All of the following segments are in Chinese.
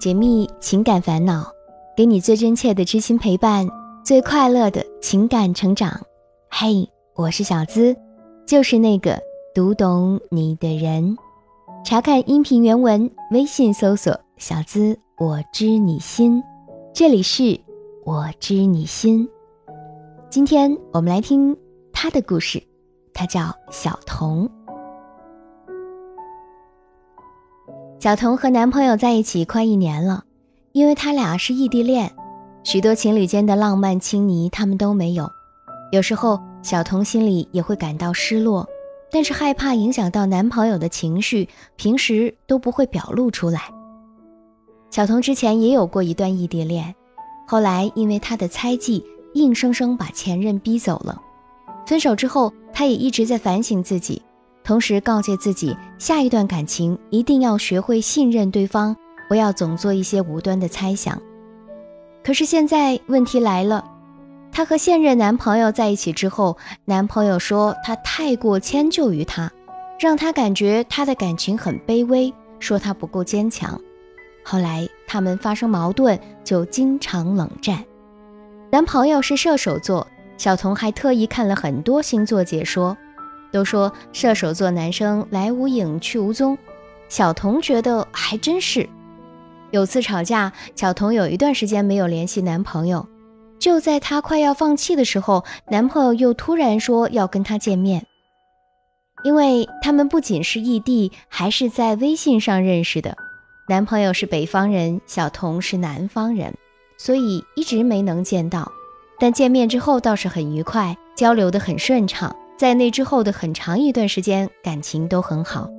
解密情感烦恼，给你最真切的知心陪伴，最快乐的情感成长。嘿，我是小资，就是那个读懂你的人。查看音频原文，微信搜索“小资我知你心”，这里是我知你心。今天我们来听他的故事，他叫小童。小童和男朋友在一起快一年了，因为他俩是异地恋，许多情侣间的浪漫亲昵他们都没有。有时候小童心里也会感到失落，但是害怕影响到男朋友的情绪，平时都不会表露出来。小童之前也有过一段异地恋，后来因为他的猜忌，硬生生把前任逼走了。分手之后，他也一直在反省自己。同时告诫自己，下一段感情一定要学会信任对方，不要总做一些无端的猜想。可是现在问题来了，她和现任男朋友在一起之后，男朋友说他太过迁就于她，让她感觉她的感情很卑微，说她不够坚强。后来他们发生矛盾，就经常冷战。男朋友是射手座，小童还特意看了很多星座解说。都说射手座男生来无影去无踪，小童觉得还真是。有次吵架，小童有一段时间没有联系男朋友，就在她快要放弃的时候，男朋友又突然说要跟她见面。因为他们不仅是异地，还是在微信上认识的。男朋友是北方人，小童是南方人，所以一直没能见到。但见面之后倒是很愉快，交流得很顺畅。在那之后的很长一段时间，感情都很好。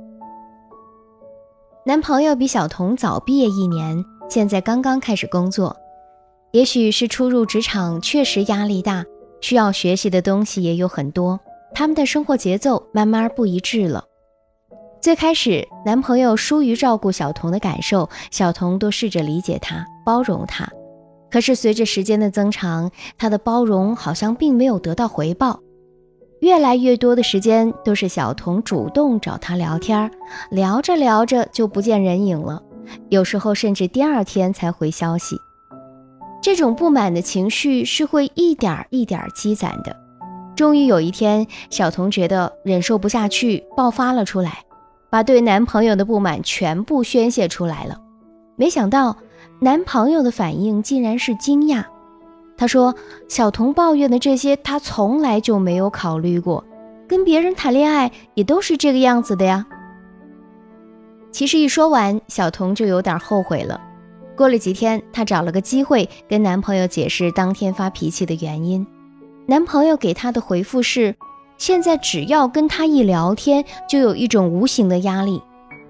男朋友比小童早毕业一年，现在刚刚开始工作。也许是初入职场，确实压力大，需要学习的东西也有很多。他们的生活节奏慢慢不一致了。最开始，男朋友疏于照顾小童的感受，小童都试着理解他、包容他。可是随着时间的增长，他的包容好像并没有得到回报。越来越多的时间都是小童主动找他聊天，聊着聊着就不见人影了，有时候甚至第二天才回消息。这种不满的情绪是会一点一点积攒的。终于有一天，小童觉得忍受不下去，爆发了出来，把对男朋友的不满全部宣泄出来了。没想到，男朋友的反应竟然是惊讶。他说：“小童抱怨的这些，他从来就没有考虑过。跟别人谈恋爱也都是这个样子的呀。”其实一说完，小童就有点后悔了。过了几天，她找了个机会跟男朋友解释当天发脾气的原因。男朋友给她的回复是：“现在只要跟他一聊天，就有一种无形的压力，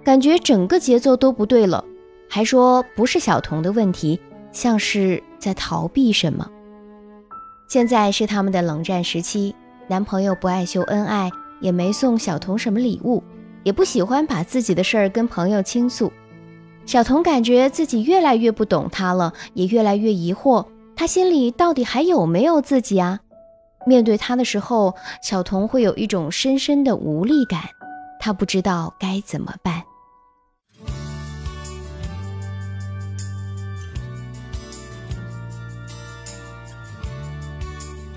感觉整个节奏都不对了。”还说不是小童的问题，像是在逃避什么。现在是他们的冷战时期，男朋友不爱秀恩爱，也没送小童什么礼物，也不喜欢把自己的事儿跟朋友倾诉。小童感觉自己越来越不懂他了，也越来越疑惑，他心里到底还有没有自己啊？面对他的时候，小童会有一种深深的无力感，他不知道该怎么办。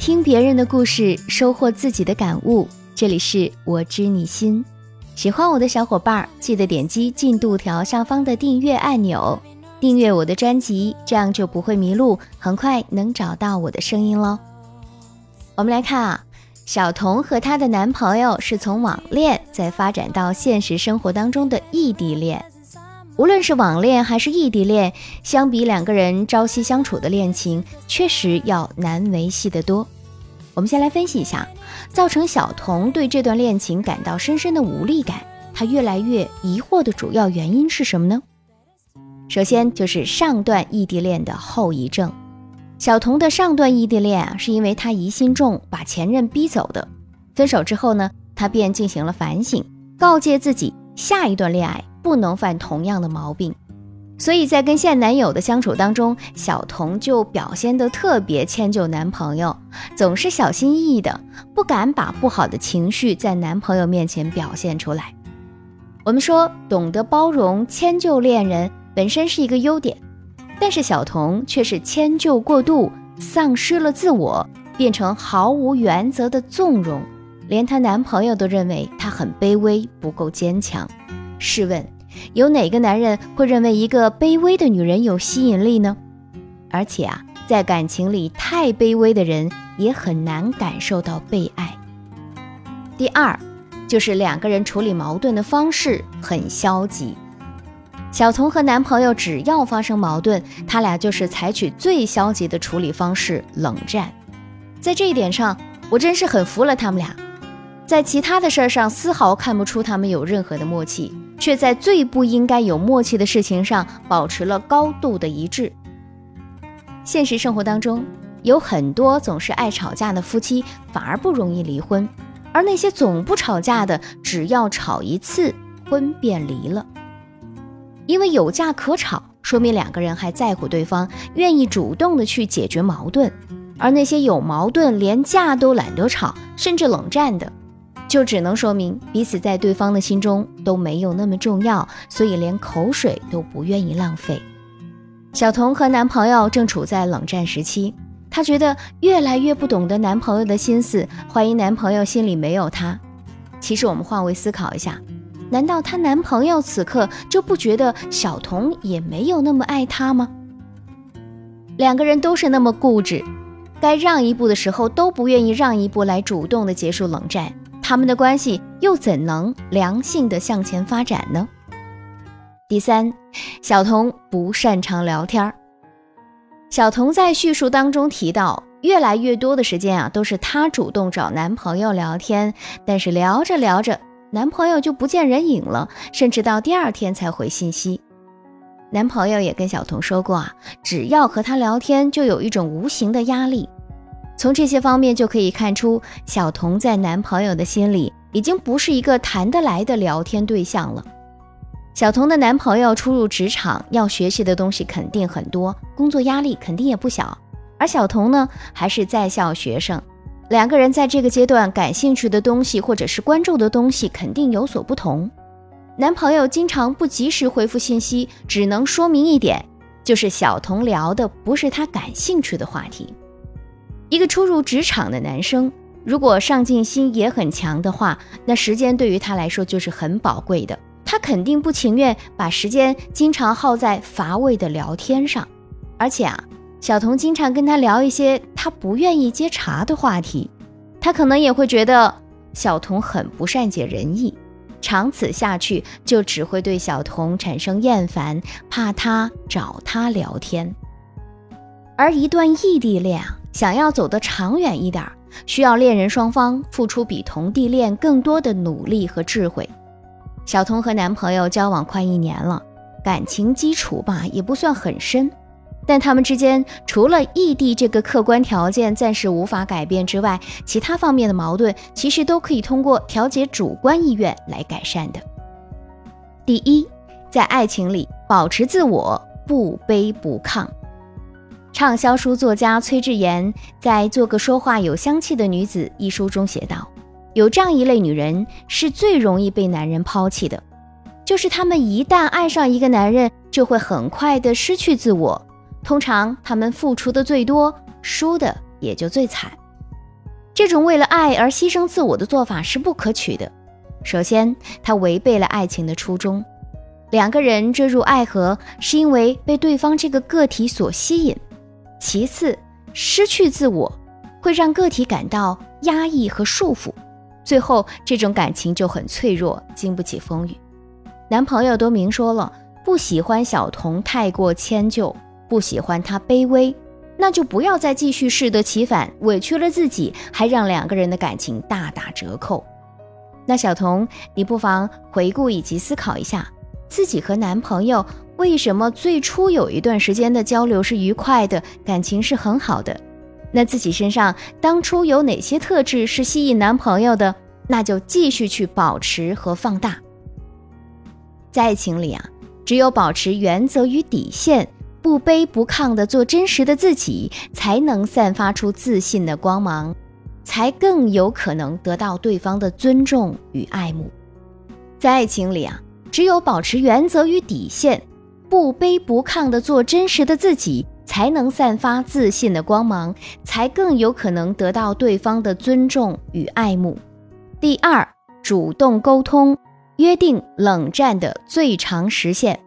听别人的故事，收获自己的感悟。这里是我知你心，喜欢我的小伙伴记得点击进度条下方的订阅按钮，订阅我的专辑，这样就不会迷路，很快能找到我的声音喽。我们来看啊，小童和她的男朋友是从网恋再发展到现实生活当中的异地恋。无论是网恋还是异地恋，相比两个人朝夕相处的恋情，确实要难维系得多。我们先来分析一下，造成小童对这段恋情感到深深的无力感，她越来越疑惑的主要原因是什么呢？首先就是上段异地恋的后遗症。小童的上段异地恋啊，是因为她疑心重，把前任逼走的。分手之后呢，她便进行了反省，告诫自己下一段恋爱不能犯同样的毛病。所以在跟现男友的相处当中，小童就表现得特别迁就男朋友，总是小心翼翼的，不敢把不好的情绪在男朋友面前表现出来。我们说，懂得包容、迁就恋人本身是一个优点，但是小童却是迁就过度，丧失了自我，变成毫无原则的纵容，连她男朋友都认为她很卑微，不够坚强。试问，有哪个男人会认为一个卑微的女人有吸引力呢？而且啊，在感情里太卑微的人也很难感受到被爱。第二，就是两个人处理矛盾的方式很消极。小童和男朋友只要发生矛盾，他俩就是采取最消极的处理方式——冷战。在这一点上，我真是很服了他们俩。在其他的事儿上，丝毫看不出他们有任何的默契，却在最不应该有默契的事情上保持了高度的一致。现实生活当中，有很多总是爱吵架的夫妻，反而不容易离婚；而那些总不吵架的，只要吵一次，婚便离了。因为有架可吵，说明两个人还在乎对方，愿意主动的去解决矛盾；而那些有矛盾连架都懒得吵，甚至冷战的，就只能说明彼此在对方的心中都没有那么重要，所以连口水都不愿意浪费。小童和男朋友正处在冷战时期，她觉得越来越不懂得男朋友的心思，怀疑男朋友心里没有她。其实我们换位思考一下，难道她男朋友此刻就不觉得小童也没有那么爱她吗？两个人都是那么固执，该让一步的时候都不愿意让一步来主动的结束冷战，他们的关系又怎能良性的向前发展呢？第三，小童不擅长聊天儿。小童在叙述当中提到，越来越多的时间啊，都是她主动找男朋友聊天，但是聊着聊着，男朋友就不见人影了，甚至到第二天才回信息。男朋友也跟小童说过啊，只要和他聊天，就有一种无形的压力。从这些方面就可以看出，小童在男朋友的心里，已经不是一个谈得来的聊天对象了。小童的男朋友初入职场，要学习的东西肯定很多，工作压力肯定也不小。而小童呢，还是在校学生，两个人在这个阶段感兴趣的东西或者是关注的东西肯定有所不同。男朋友经常不及时回复信息，只能说明一点，就是小童聊的不是他感兴趣的话题。一个初入职场的男生，如果上进心也很强的话，那时间对于他来说就是很宝贵的。他肯定不情愿把时间经常耗在乏味的聊天上，而且啊，小童经常跟他聊一些他不愿意接茬的话题，他可能也会觉得小童很不善解人意，长此下去就只会对小童产生厌烦，怕他找他聊天。而一段异地恋啊，想要走得长远一点，需要恋人双方付出比同地恋更多的努力和智慧。小童和男朋友交往快一年了，感情基础吧也不算很深，但他们之间除了异地这个客观条件暂时无法改变之外，其他方面的矛盾其实都可以通过调节主观意愿来改善的。第一，在爱情里保持自我，不卑不亢。畅销书作家崔智妍在《做个说话有香气的女子》一书中写道。有这样一类女人是最容易被男人抛弃的，就是她们一旦爱上一个男人，就会很快的失去自我。通常她们付出的最多，输的也就最惨。这种为了爱而牺牲自我的做法是不可取的。首先，它违背了爱情的初衷。两个人坠入爱河，是因为被对方这个个体所吸引。其次，失去自我会让个体感到压抑和束缚。最后，这种感情就很脆弱，经不起风雨。男朋友都明说了，不喜欢小童太过迁就，不喜欢他卑微，那就不要再继续适得其反，委屈了自己，还让两个人的感情大打折扣。那小童，你不妨回顾以及思考一下，自己和男朋友为什么最初有一段时间的交流是愉快的，感情是很好的。那自己身上当初有哪些特质是吸引男朋友的？那就继续去保持和放大。在爱情里啊，只有保持原则与底线，不卑不亢的做真实的自己，才能散发出自信的光芒，才更有可能得到对方的尊重与爱慕。在爱情里啊，只有保持原则与底线。不卑不亢的做真实的自己，才能散发自信的光芒，才更有可能得到对方的尊重与爱慕。第二，主动沟通，约定冷战的最长时限。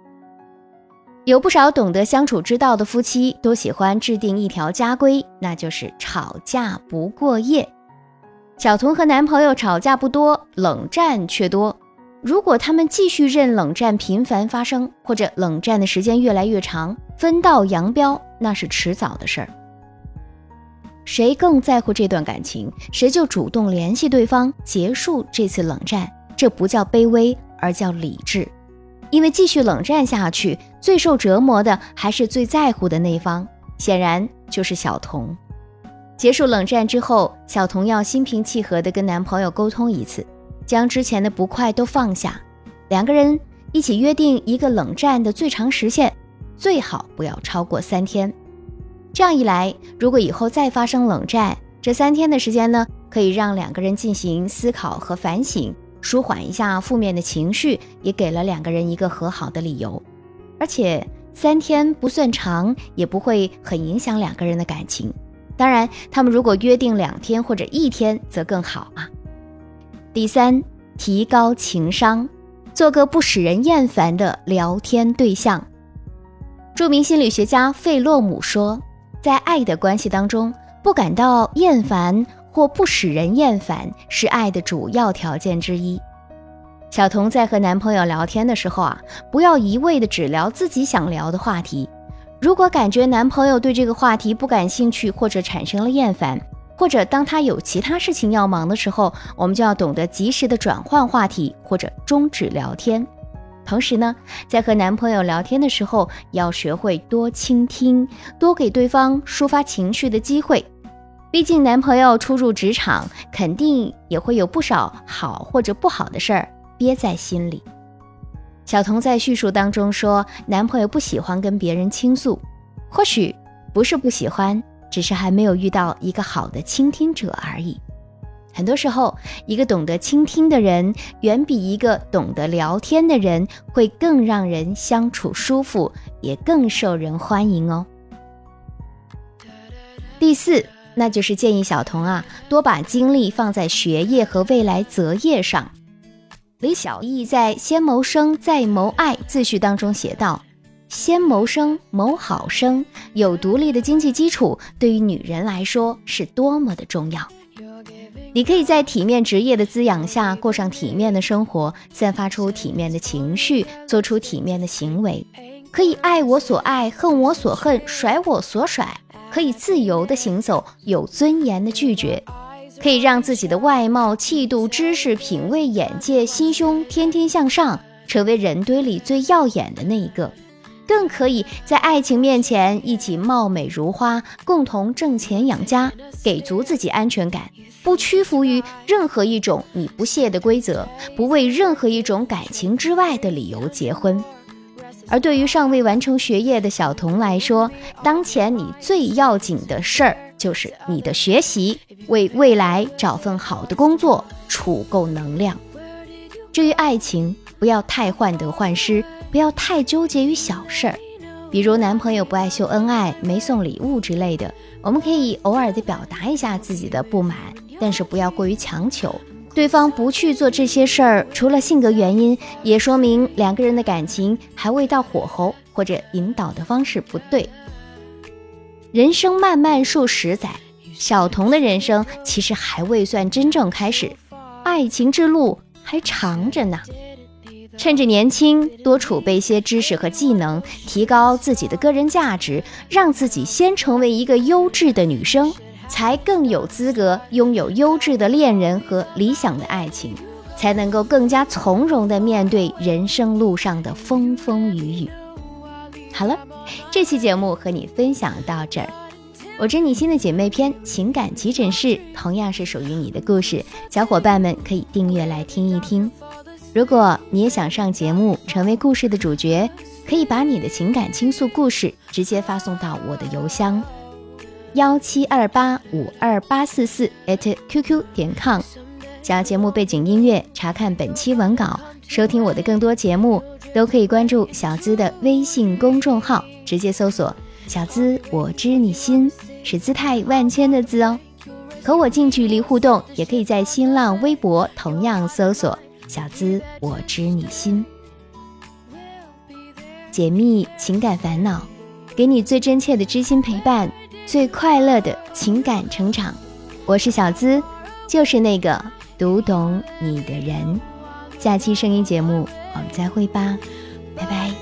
有不少懂得相处之道的夫妻都喜欢制定一条家规，那就是吵架不过夜。小童和男朋友吵架不多，冷战却多。如果他们继续任冷战频繁发生，或者冷战的时间越来越长，分道扬镳，那是迟早的事儿。谁更在乎这段感情，谁就主动联系对方，结束这次冷战。这不叫卑微，而叫理智。因为继续冷战下去，最受折磨的还是最在乎的那方，显然就是小童。结束冷战之后，小童要心平气和地跟男朋友沟通一次，将之前的不快都放下，两个人一起约定一个冷战的最长时限，最好不要超过三天。这样一来，如果以后再发生冷战，这三天的时间呢，可以让两个人进行思考和反省。舒缓一下负面的情绪，也给了两个人一个和好的理由。而且三天不算长，也不会很影响两个人的感情。当然，他们如果约定两天或者一天，则更好啊。第三，提高情商，做个不使人厌烦的聊天对象。著名心理学家费洛姆说，在爱的关系当中，不感到厌烦。或不使人厌烦是爱的主要条件之一。小童在和男朋友聊天的时候啊，不要一味的只聊自己想聊的话题。如果感觉男朋友对这个话题不感兴趣，或者产生了厌烦，或者当他有其他事情要忙的时候，我们就要懂得及时的转换话题或者终止聊天。同时呢，在和男朋友聊天的时候，要学会多倾听，多给对方抒发情绪的机会。毕竟，男朋友初入职场，肯定也会有不少好或者不好的事儿憋在心里。小童在叙述当中说，男朋友不喜欢跟别人倾诉，或许不是不喜欢，只是还没有遇到一个好的倾听者而已。很多时候，一个懂得倾听的人，远比一个懂得聊天的人会更让人相处舒服，也更受人欢迎哦。第四。那就是建议小童啊，多把精力放在学业和未来择业上。李小艺在《先谋生再谋爱》自序当中写道：“先谋生，谋好生，有独立的经济基础，对于女人来说是多么的重要。你可以在体面职业的滋养下，过上体面的生活，散发出体面的情绪，做出体面的行为，可以爱我所爱，恨我所恨，甩我所甩。”可以自由的行走，有尊严的拒绝，可以让自己的外貌、气度、知识、品味、眼界、心胸天天向上，成为人堆里最耀眼的那一个，更可以在爱情面前一起貌美如花，共同挣钱养家，给足自己安全感，不屈服于任何一种你不屑的规则，不为任何一种感情之外的理由结婚。而对于尚未完成学业的小童来说，当前你最要紧的事儿就是你的学习，为未来找份好的工作，储够能量。至于爱情，不要太患得患失，不要太纠结于小事儿，比如男朋友不爱秀恩爱、没送礼物之类的，我们可以偶尔的表达一下自己的不满，但是不要过于强求。对方不去做这些事儿，除了性格原因，也说明两个人的感情还未到火候，或者引导的方式不对。人生漫漫数十载，小童的人生其实还未算真正开始，爱情之路还长着呢。趁着年轻，多储备些知识和技能，提高自己的个人价值，让自己先成为一个优质的女生。才更有资格拥有优质的恋人和理想的爱情，才能够更加从容地面对人生路上的风风雨雨。好了，这期节目和你分享到这儿。我知你心的姐妹篇情感急诊室同样是属于你的故事，小伙伴们可以订阅来听一听。如果你也想上节目，成为故事的主角，可以把你的情感倾诉故事直接发送到我的邮箱。幺七二八五二八四四 at qq 点 com，想要节目背景音乐，查看本期文稿，收听我的更多节目，都可以关注小资的微信公众号，直接搜索“小资我知你心”，是姿态万千的“资”哦。和我近距离互动，也可以在新浪微博同样搜索“小资我知你心”，解密情感烦恼，给你最真切的知心陪伴，最快乐的情感成长。我是小资，就是那个读懂你的人。下期声音节目，我们再会吧，拜拜。